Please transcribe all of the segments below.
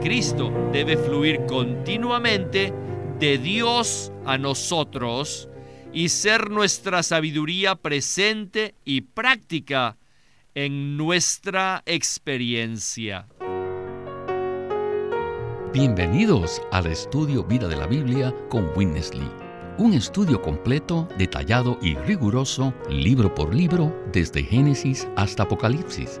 Cristo debe fluir continuamente de Dios a nosotros y ser nuestra sabiduría presente y práctica en nuestra experiencia. Bienvenidos al estudio Vida de la Biblia con Witness Lee. Un estudio completo, detallado y riguroso, libro por libro, desde Génesis hasta Apocalipsis,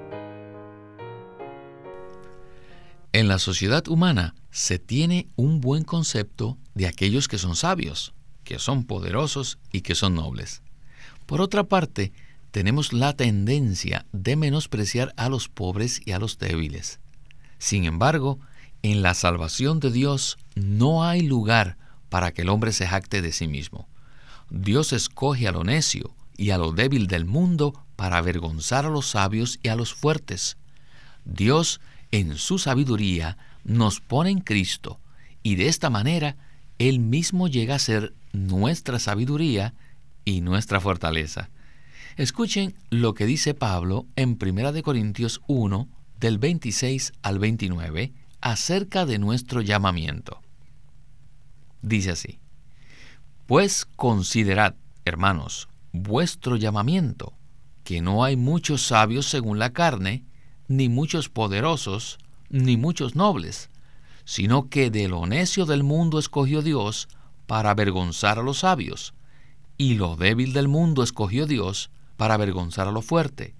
En la sociedad humana se tiene un buen concepto de aquellos que son sabios, que son poderosos y que son nobles. Por otra parte, tenemos la tendencia de menospreciar a los pobres y a los débiles. Sin embargo, en la salvación de Dios no hay lugar para que el hombre se jacte de sí mismo. Dios escoge a lo necio y a lo débil del mundo para avergonzar a los sabios y a los fuertes. Dios, en su sabiduría, nos pone en Cristo, y de esta manera Él mismo llega a ser nuestra sabiduría y nuestra fortaleza. Escuchen lo que dice Pablo en 1 Corintios 1, del 26 al 29, acerca de nuestro llamamiento. Dice así, Pues considerad, hermanos, vuestro llamamiento, que no hay muchos sabios según la carne, ni muchos poderosos, ni muchos nobles, sino que de lo necio del mundo escogió Dios para avergonzar a los sabios, y lo débil del mundo escogió Dios para avergonzar a lo fuerte,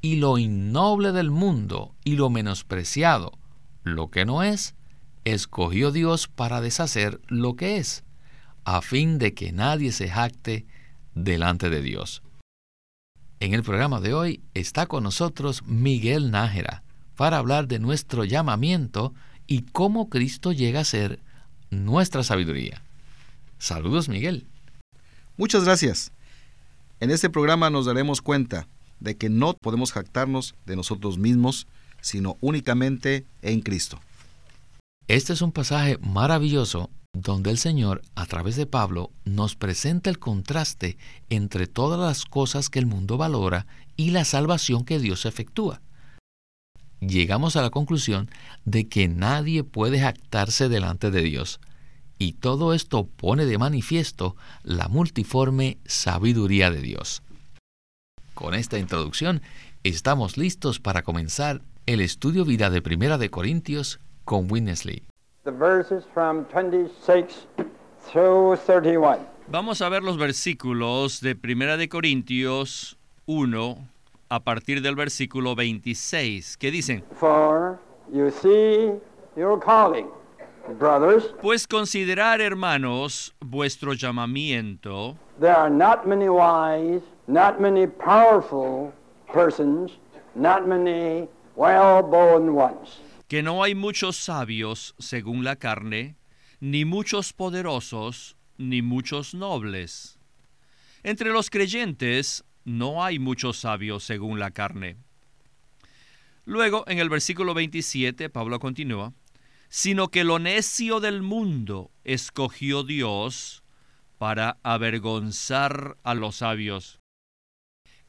y lo innoble del mundo y lo menospreciado, lo que no es, escogió Dios para deshacer lo que es, a fin de que nadie se jacte delante de Dios. En el programa de hoy está con nosotros Miguel Nájera para hablar de nuestro llamamiento y cómo Cristo llega a ser nuestra sabiduría. Saludos Miguel. Muchas gracias. En este programa nos daremos cuenta de que no podemos jactarnos de nosotros mismos, sino únicamente en Cristo. Este es un pasaje maravilloso donde el Señor, a través de Pablo, nos presenta el contraste entre todas las cosas que el mundo valora y la salvación que Dios efectúa. Llegamos a la conclusión de que nadie puede jactarse delante de Dios, y todo esto pone de manifiesto la multiforme sabiduría de Dios. Con esta introducción, estamos listos para comenzar el estudio vida de Primera de Corintios con Winnesley. Vamos a ver los versículos de Primera de Corintios 1 a partir del versículo 26, que dicen, pues considerar, hermanos, vuestro llamamiento. There are not many wise, not many powerful persons, not many well-born ones que no hay muchos sabios según la carne, ni muchos poderosos, ni muchos nobles. Entre los creyentes no hay muchos sabios según la carne. Luego, en el versículo 27, Pablo continúa, sino que lo necio del mundo escogió Dios para avergonzar a los sabios.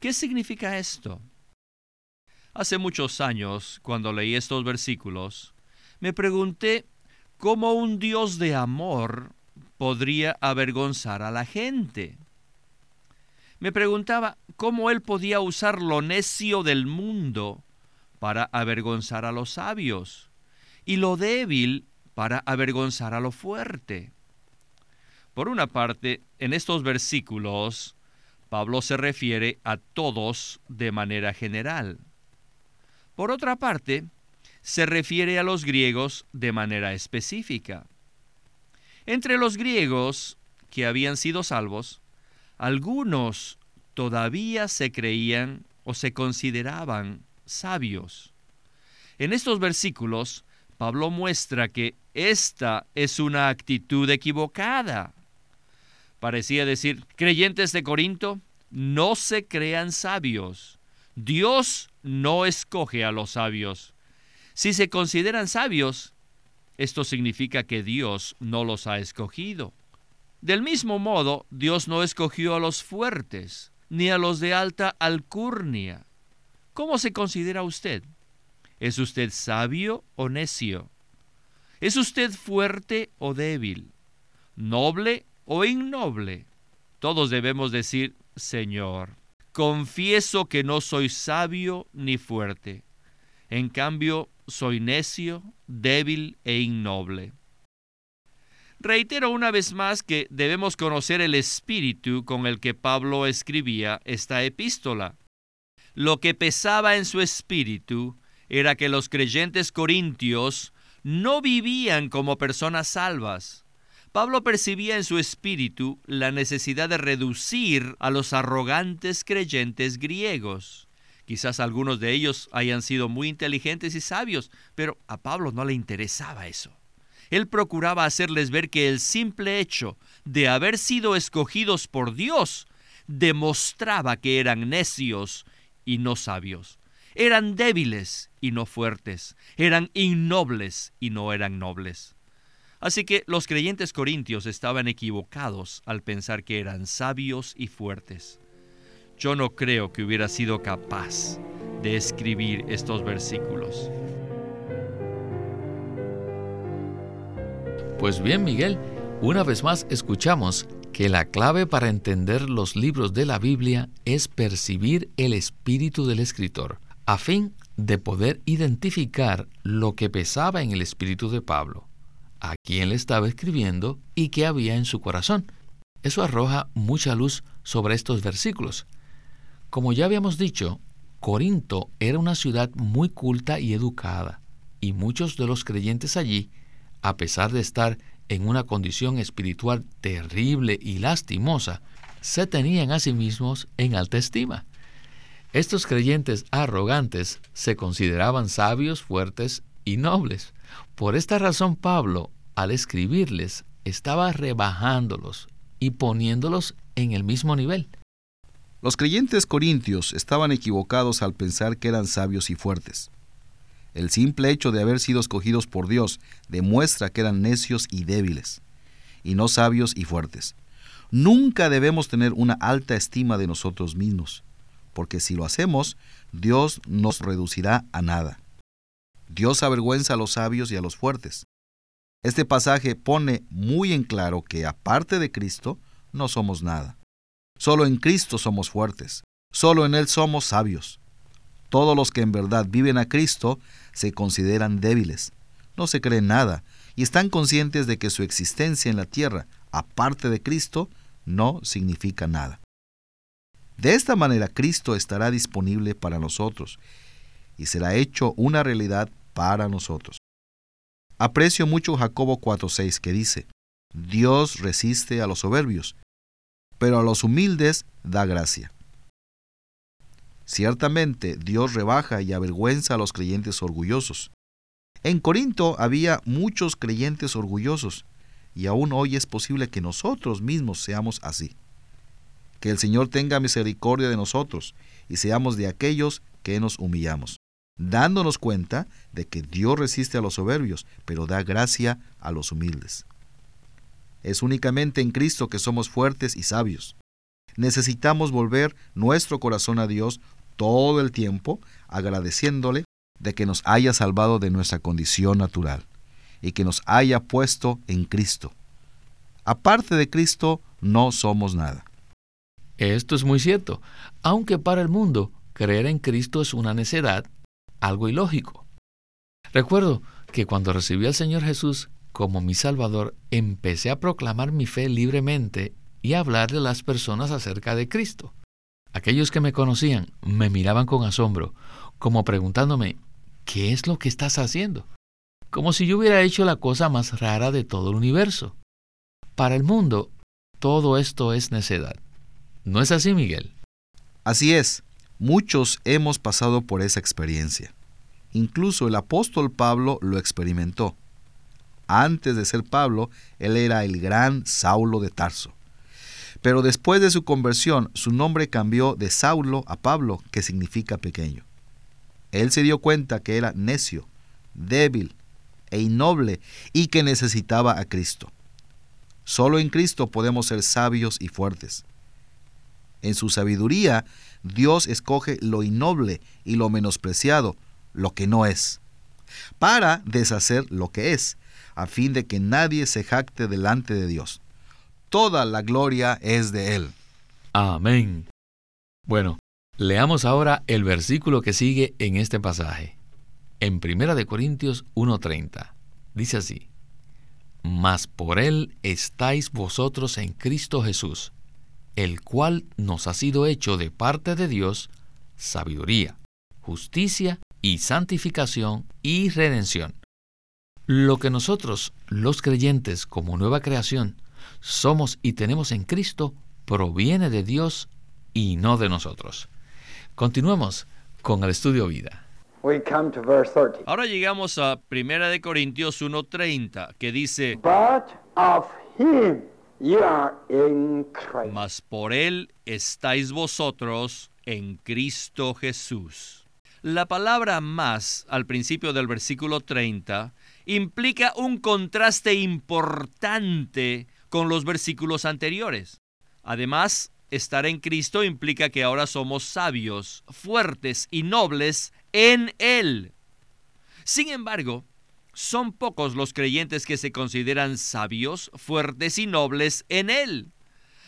¿Qué significa esto? Hace muchos años, cuando leí estos versículos, me pregunté cómo un Dios de amor podría avergonzar a la gente. Me preguntaba cómo él podía usar lo necio del mundo para avergonzar a los sabios y lo débil para avergonzar a lo fuerte. Por una parte, en estos versículos, Pablo se refiere a todos de manera general. Por otra parte, se refiere a los griegos de manera específica. Entre los griegos que habían sido salvos, algunos todavía se creían o se consideraban sabios. En estos versículos, Pablo muestra que esta es una actitud equivocada. Parecía decir, creyentes de Corinto, no se crean sabios. Dios no escoge a los sabios. Si se consideran sabios, esto significa que Dios no los ha escogido. Del mismo modo, Dios no escogió a los fuertes, ni a los de alta alcurnia. ¿Cómo se considera usted? ¿Es usted sabio o necio? ¿Es usted fuerte o débil? ¿Noble o innoble? Todos debemos decir, Señor, confieso que no soy sabio ni fuerte. En cambio, soy necio, débil e innoble. Reitero una vez más que debemos conocer el espíritu con el que Pablo escribía esta epístola. Lo que pesaba en su espíritu era que los creyentes corintios no vivían como personas salvas. Pablo percibía en su espíritu la necesidad de reducir a los arrogantes creyentes griegos. Quizás algunos de ellos hayan sido muy inteligentes y sabios, pero a Pablo no le interesaba eso. Él procuraba hacerles ver que el simple hecho de haber sido escogidos por Dios demostraba que eran necios y no sabios. Eran débiles y no fuertes. Eran innobles y no eran nobles. Así que los creyentes corintios estaban equivocados al pensar que eran sabios y fuertes. Yo no creo que hubiera sido capaz de escribir estos versículos. Pues bien, Miguel, una vez más escuchamos que la clave para entender los libros de la Biblia es percibir el espíritu del escritor, a fin de poder identificar lo que pesaba en el espíritu de Pablo, a quién le estaba escribiendo y qué había en su corazón. Eso arroja mucha luz sobre estos versículos. Como ya habíamos dicho, Corinto era una ciudad muy culta y educada, y muchos de los creyentes allí, a pesar de estar en una condición espiritual terrible y lastimosa, se tenían a sí mismos en alta estima. Estos creyentes arrogantes se consideraban sabios, fuertes y nobles. Por esta razón Pablo, al escribirles, estaba rebajándolos y poniéndolos en el mismo nivel. Los creyentes corintios estaban equivocados al pensar que eran sabios y fuertes. El simple hecho de haber sido escogidos por Dios demuestra que eran necios y débiles, y no sabios y fuertes. Nunca debemos tener una alta estima de nosotros mismos, porque si lo hacemos, Dios nos reducirá a nada. Dios avergüenza a los sabios y a los fuertes. Este pasaje pone muy en claro que aparte de Cristo, no somos nada. Solo en Cristo somos fuertes, solo en Él somos sabios. Todos los que en verdad viven a Cristo se consideran débiles, no se creen nada y están conscientes de que su existencia en la tierra, aparte de Cristo, no significa nada. De esta manera Cristo estará disponible para nosotros y será hecho una realidad para nosotros. Aprecio mucho Jacobo 4.6 que dice, Dios resiste a los soberbios, pero a los humildes da gracia. Ciertamente Dios rebaja y avergüenza a los creyentes orgullosos. En Corinto había muchos creyentes orgullosos, y aún hoy es posible que nosotros mismos seamos así. Que el Señor tenga misericordia de nosotros y seamos de aquellos que nos humillamos, dándonos cuenta de que Dios resiste a los soberbios, pero da gracia a los humildes. Es únicamente en Cristo que somos fuertes y sabios. Necesitamos volver nuestro corazón a Dios todo el tiempo, agradeciéndole de que nos haya salvado de nuestra condición natural y que nos haya puesto en Cristo. Aparte de Cristo, no somos nada. Esto es muy cierto, aunque para el mundo creer en Cristo es una necedad, algo ilógico. Recuerdo que cuando recibí al Señor Jesús como mi Salvador, empecé a proclamar mi fe libremente y a hablarle a las personas acerca de Cristo. Aquellos que me conocían me miraban con asombro, como preguntándome, ¿qué es lo que estás haciendo? Como si yo hubiera hecho la cosa más rara de todo el universo. Para el mundo, todo esto es necedad. ¿No es así, Miguel? Así es. Muchos hemos pasado por esa experiencia. Incluso el apóstol Pablo lo experimentó. Antes de ser Pablo, él era el gran Saulo de Tarso. Pero después de su conversión, su nombre cambió de Saulo a Pablo, que significa pequeño. Él se dio cuenta que era necio, débil e innoble y que necesitaba a Cristo. Solo en Cristo podemos ser sabios y fuertes. En su sabiduría, Dios escoge lo innoble y lo menospreciado, lo que no es, para deshacer lo que es, a fin de que nadie se jacte delante de Dios. Toda la gloria es de Él. Amén. Bueno, leamos ahora el versículo que sigue en este pasaje. En 1 de Corintios 1:30. Dice así: Mas por él estáis vosotros en Cristo Jesús, el cual nos ha sido hecho de parte de Dios sabiduría, justicia y santificación y redención. Lo que nosotros, los creyentes, como nueva creación, somos y tenemos en Cristo, proviene de Dios y no de nosotros. Continuemos con el estudio vida. Ahora llegamos a 1 de Corintios 1:30, que dice, Mas por él estáis vosotros en Cristo Jesús. La palabra más al principio del versículo 30 implica un contraste importante con los versículos anteriores. Además, estar en Cristo implica que ahora somos sabios, fuertes y nobles en Él. Sin embargo, son pocos los creyentes que se consideran sabios, fuertes y nobles en Él.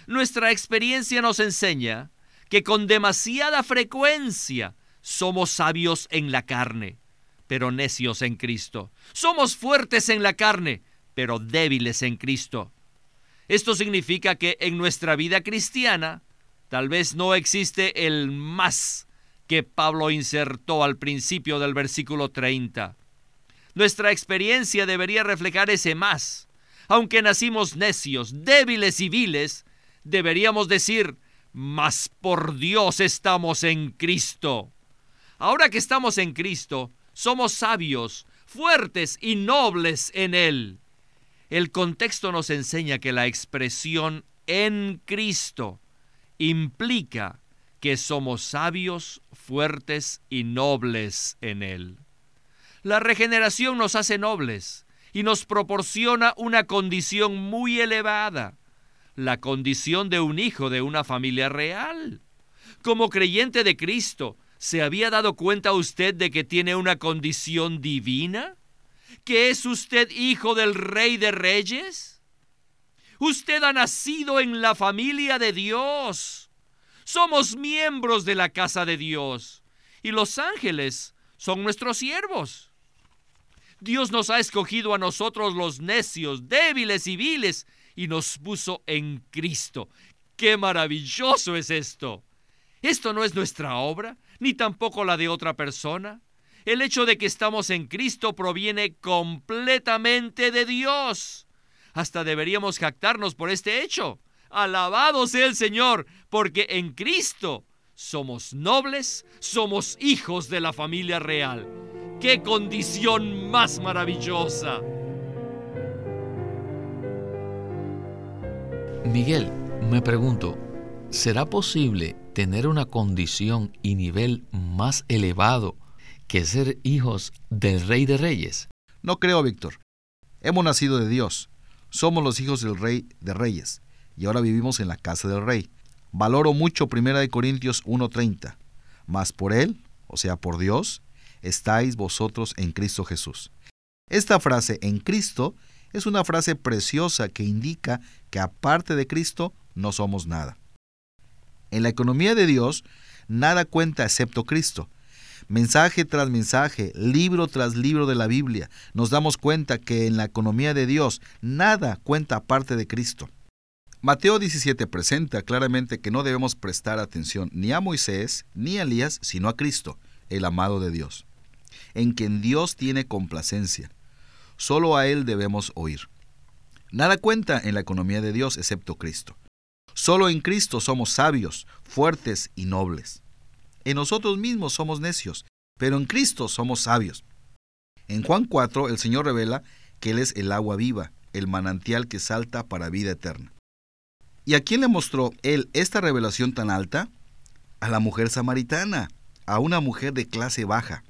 Nuestra experiencia nos enseña que con demasiada frecuencia somos sabios en la carne, pero necios en Cristo. Somos fuertes en la carne, pero débiles en Cristo. Esto significa que en nuestra vida cristiana tal vez no existe el más que Pablo insertó al principio del versículo 30. Nuestra experiencia debería reflejar ese más. Aunque nacimos necios, débiles y viles, deberíamos decir, mas por Dios estamos en Cristo. Ahora que estamos en Cristo, somos sabios, fuertes y nobles en Él. El contexto nos enseña que la expresión en Cristo implica que somos sabios, fuertes y nobles en Él. La regeneración nos hace nobles y nos proporciona una condición muy elevada, la condición de un hijo de una familia real. Como creyente de Cristo, ¿Se había dado cuenta usted de que tiene una condición divina? ¿Que es usted hijo del Rey de Reyes? Usted ha nacido en la familia de Dios. Somos miembros de la casa de Dios. Y los ángeles son nuestros siervos. Dios nos ha escogido a nosotros los necios, débiles y viles, y nos puso en Cristo. ¡Qué maravilloso es esto! Esto no es nuestra obra, ni tampoco la de otra persona. El hecho de que estamos en Cristo proviene completamente de Dios. Hasta deberíamos jactarnos por este hecho. Alabado sea el Señor, porque en Cristo somos nobles, somos hijos de la familia real. ¡Qué condición más maravillosa! Miguel, me pregunto, ¿será posible tener una condición y nivel más elevado que ser hijos del Rey de Reyes? No creo, Víctor. Hemos nacido de Dios. Somos los hijos del Rey de Reyes y ahora vivimos en la casa del Rey. Valoro mucho 1 Corintios 1:30. Mas por Él, o sea, por Dios, estáis vosotros en Cristo Jesús. Esta frase en Cristo es una frase preciosa que indica que aparte de Cristo no somos nada. En la economía de Dios, nada cuenta excepto Cristo. Mensaje tras mensaje, libro tras libro de la Biblia, nos damos cuenta que en la economía de Dios nada cuenta aparte de Cristo. Mateo 17 presenta claramente que no debemos prestar atención ni a Moisés ni a Elías, sino a Cristo, el amado de Dios, en quien Dios tiene complacencia. Solo a Él debemos oír. Nada cuenta en la economía de Dios excepto Cristo. Solo en Cristo somos sabios, fuertes y nobles. En nosotros mismos somos necios, pero en Cristo somos sabios. En Juan 4 el Señor revela que Él es el agua viva, el manantial que salta para vida eterna. ¿Y a quién le mostró él esta revelación tan alta? A la mujer samaritana, a una mujer de clase baja.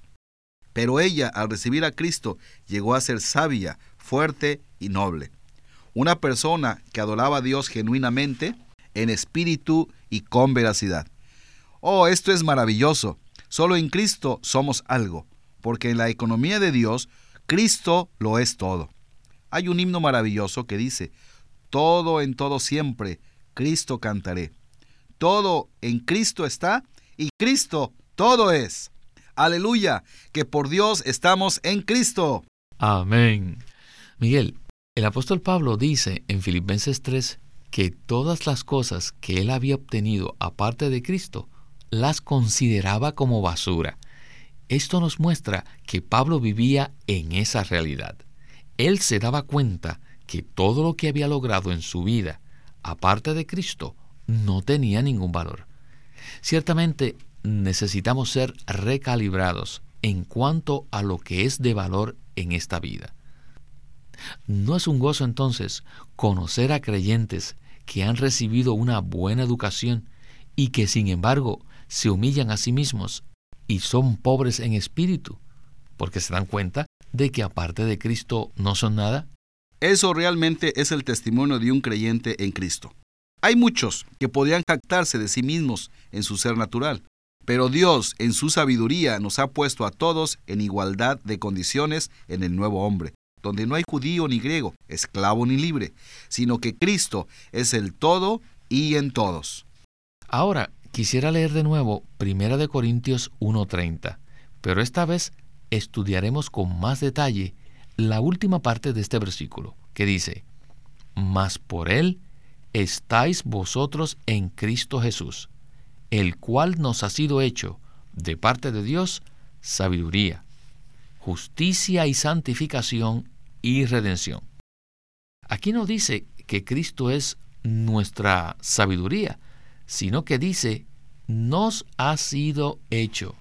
Pero ella, al recibir a Cristo, llegó a ser sabia, fuerte y noble. Una persona que adoraba a Dios genuinamente, en espíritu y con veracidad. Oh, esto es maravilloso. Solo en Cristo somos algo, porque en la economía de Dios, Cristo lo es todo. Hay un himno maravilloso que dice, todo en todo siempre, Cristo cantaré. Todo en Cristo está y Cristo todo es. Aleluya, que por Dios estamos en Cristo. Amén. Miguel, el apóstol Pablo dice en Filipenses 3 que todas las cosas que él había obtenido aparte de Cristo las consideraba como basura. Esto nos muestra que Pablo vivía en esa realidad. Él se daba cuenta que todo lo que había logrado en su vida, aparte de Cristo, no tenía ningún valor. Ciertamente necesitamos ser recalibrados en cuanto a lo que es de valor en esta vida. ¿No es un gozo entonces conocer a creyentes que han recibido una buena educación y que sin embargo se humillan a sí mismos y son pobres en espíritu, porque se dan cuenta de que aparte de Cristo no son nada? Eso realmente es el testimonio de un creyente en Cristo. Hay muchos que podrían jactarse de sí mismos en su ser natural, pero Dios en su sabiduría nos ha puesto a todos en igualdad de condiciones en el nuevo hombre, donde no hay judío ni griego, esclavo ni libre, sino que Cristo es el todo y en todos. Ahora, Quisiera leer de nuevo 1 Corintios 1.30, pero esta vez estudiaremos con más detalle la última parte de este versículo, que dice, Mas por él estáis vosotros en Cristo Jesús, el cual nos ha sido hecho, de parte de Dios, sabiduría, justicia y santificación y redención. Aquí no dice que Cristo es nuestra sabiduría, sino que dice, nos ha sido hecho.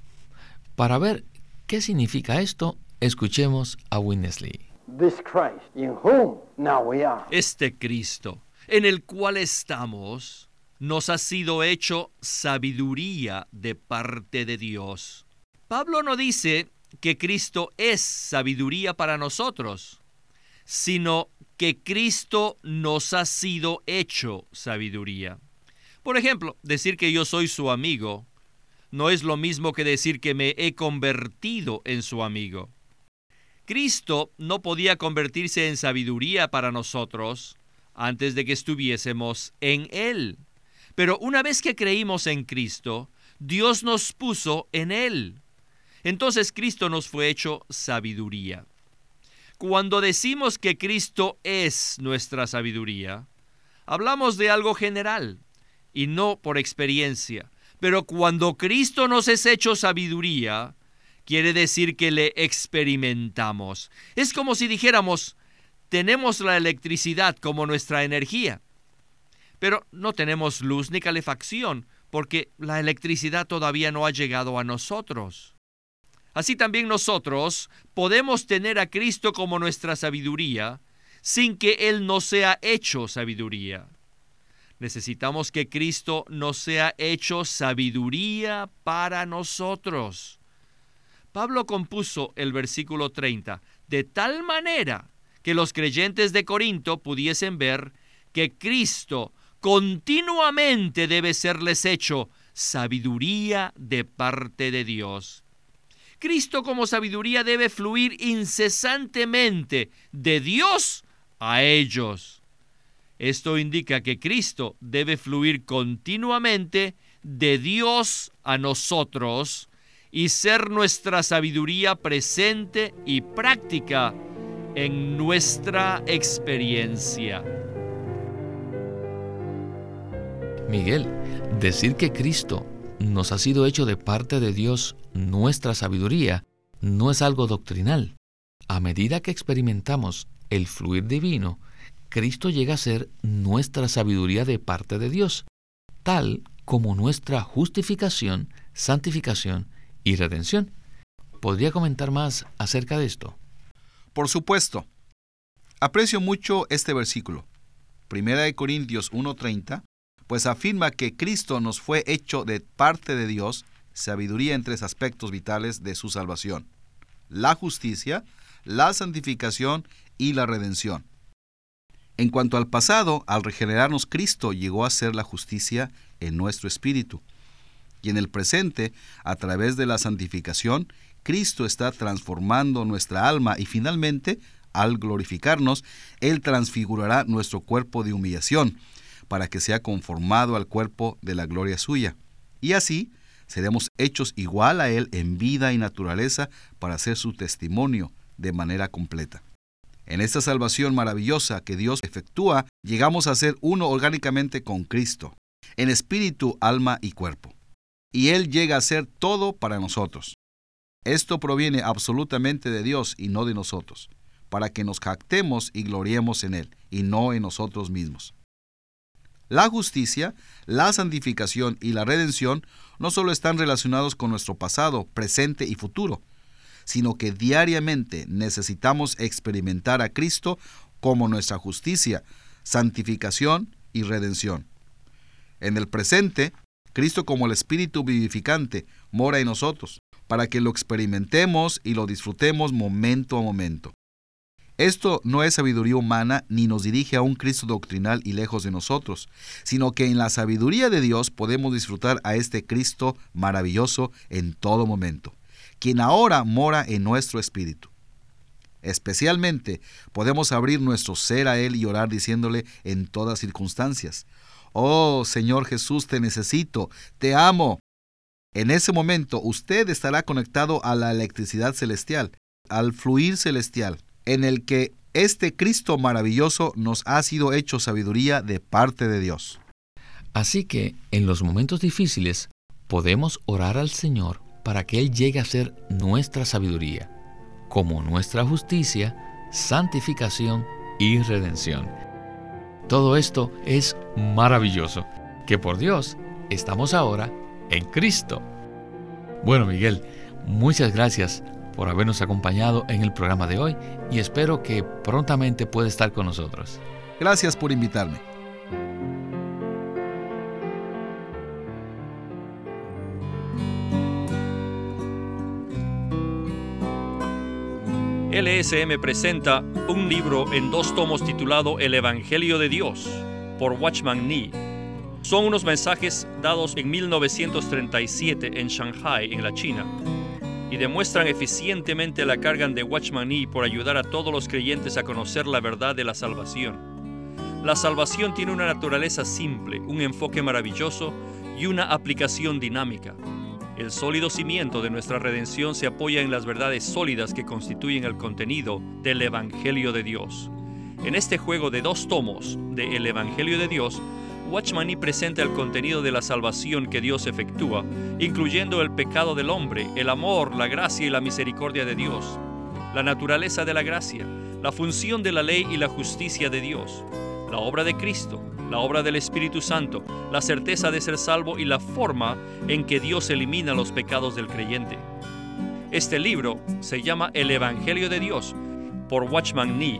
Para ver qué significa esto, escuchemos a Winnesley. Este Cristo, en el cual estamos, nos ha sido hecho sabiduría de parte de Dios. Pablo no dice que Cristo es sabiduría para nosotros, sino que Cristo nos ha sido hecho sabiduría. Por ejemplo, decir que yo soy su amigo no es lo mismo que decir que me he convertido en su amigo. Cristo no podía convertirse en sabiduría para nosotros antes de que estuviésemos en Él. Pero una vez que creímos en Cristo, Dios nos puso en Él. Entonces Cristo nos fue hecho sabiduría. Cuando decimos que Cristo es nuestra sabiduría, hablamos de algo general y no por experiencia. Pero cuando Cristo nos es hecho sabiduría, quiere decir que le experimentamos. Es como si dijéramos, tenemos la electricidad como nuestra energía, pero no tenemos luz ni calefacción, porque la electricidad todavía no ha llegado a nosotros. Así también nosotros podemos tener a Cristo como nuestra sabiduría sin que Él no sea hecho sabiduría. Necesitamos que Cristo nos sea hecho sabiduría para nosotros. Pablo compuso el versículo 30 de tal manera que los creyentes de Corinto pudiesen ver que Cristo continuamente debe serles hecho sabiduría de parte de Dios. Cristo como sabiduría debe fluir incesantemente de Dios a ellos. Esto indica que Cristo debe fluir continuamente de Dios a nosotros y ser nuestra sabiduría presente y práctica en nuestra experiencia. Miguel, decir que Cristo nos ha sido hecho de parte de Dios nuestra sabiduría no es algo doctrinal. A medida que experimentamos el fluir divino, Cristo llega a ser nuestra sabiduría de parte de Dios, tal como nuestra justificación, santificación y redención. ¿Podría comentar más acerca de esto? Por supuesto. Aprecio mucho este versículo. 1 Corintios 1.30, pues afirma que Cristo nos fue hecho de parte de Dios sabiduría en tres aspectos vitales de su salvación, la justicia, la santificación y la redención. En cuanto al pasado, al regenerarnos Cristo llegó a ser la justicia en nuestro espíritu. Y en el presente, a través de la santificación, Cristo está transformando nuestra alma y finalmente, al glorificarnos, Él transfigurará nuestro cuerpo de humillación para que sea conformado al cuerpo de la gloria suya. Y así seremos hechos igual a Él en vida y naturaleza para ser su testimonio de manera completa. En esta salvación maravillosa que Dios efectúa, llegamos a ser uno orgánicamente con Cristo, en espíritu, alma y cuerpo. Y Él llega a ser todo para nosotros. Esto proviene absolutamente de Dios y no de nosotros, para que nos jactemos y gloriemos en Él, y no en nosotros mismos. La justicia, la santificación y la redención no solo están relacionados con nuestro pasado, presente y futuro, sino que diariamente necesitamos experimentar a Cristo como nuestra justicia, santificación y redención. En el presente, Cristo como el Espíritu vivificante mora en nosotros, para que lo experimentemos y lo disfrutemos momento a momento. Esto no es sabiduría humana ni nos dirige a un Cristo doctrinal y lejos de nosotros, sino que en la sabiduría de Dios podemos disfrutar a este Cristo maravilloso en todo momento quien ahora mora en nuestro espíritu. Especialmente podemos abrir nuestro ser a Él y orar diciéndole en todas circunstancias, Oh Señor Jesús, te necesito, te amo. En ese momento usted estará conectado a la electricidad celestial, al fluir celestial, en el que este Cristo maravilloso nos ha sido hecho sabiduría de parte de Dios. Así que en los momentos difíciles podemos orar al Señor para que Él llegue a ser nuestra sabiduría, como nuestra justicia, santificación y redención. Todo esto es maravilloso, que por Dios estamos ahora en Cristo. Bueno, Miguel, muchas gracias por habernos acompañado en el programa de hoy y espero que prontamente pueda estar con nosotros. Gracias por invitarme. LSM presenta un libro en dos tomos titulado El Evangelio de Dios por Watchman Nee. Son unos mensajes dados en 1937 en Shanghai, en la China, y demuestran eficientemente la carga de Watchman Nee por ayudar a todos los creyentes a conocer la verdad de la salvación. La salvación tiene una naturaleza simple, un enfoque maravilloso y una aplicación dinámica. El sólido cimiento de nuestra redención se apoya en las verdades sólidas que constituyen el contenido del Evangelio de Dios. En este juego de dos tomos de El Evangelio de Dios, Watchman presenta el contenido de la salvación que Dios efectúa, incluyendo el pecado del hombre, el amor, la gracia y la misericordia de Dios, la naturaleza de la gracia, la función de la ley y la justicia de Dios, la obra de Cristo, la obra del Espíritu Santo, la certeza de ser salvo y la forma en que Dios elimina los pecados del creyente. Este libro se llama El Evangelio de Dios por Watchman Nee.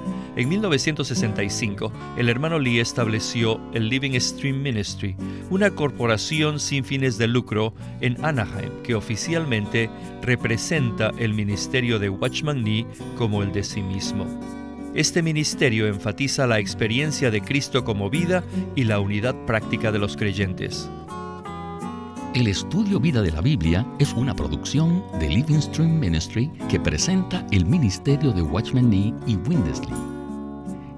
En 1965, el hermano Lee estableció el Living Stream Ministry, una corporación sin fines de lucro en Anaheim que oficialmente representa el ministerio de Watchman Nee como el de sí mismo. Este ministerio enfatiza la experiencia de Cristo como vida y la unidad práctica de los creyentes. El estudio Vida de la Biblia es una producción de Living Stream Ministry que presenta el ministerio de Watchman Nee y Windesley.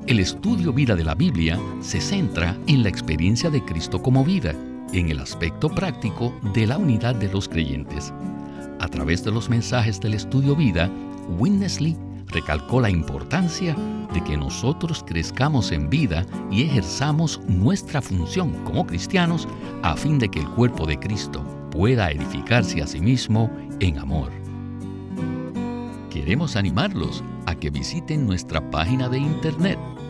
El estudio vida de la Biblia se centra en la experiencia de Cristo como vida, en el aspecto práctico de la unidad de los creyentes. A través de los mensajes del estudio vida, Winnesley recalcó la importancia de que nosotros crezcamos en vida y ejerzamos nuestra función como cristianos a fin de que el cuerpo de Cristo pueda edificarse a sí mismo en amor. Queremos animarlos a que visiten nuestra página de internet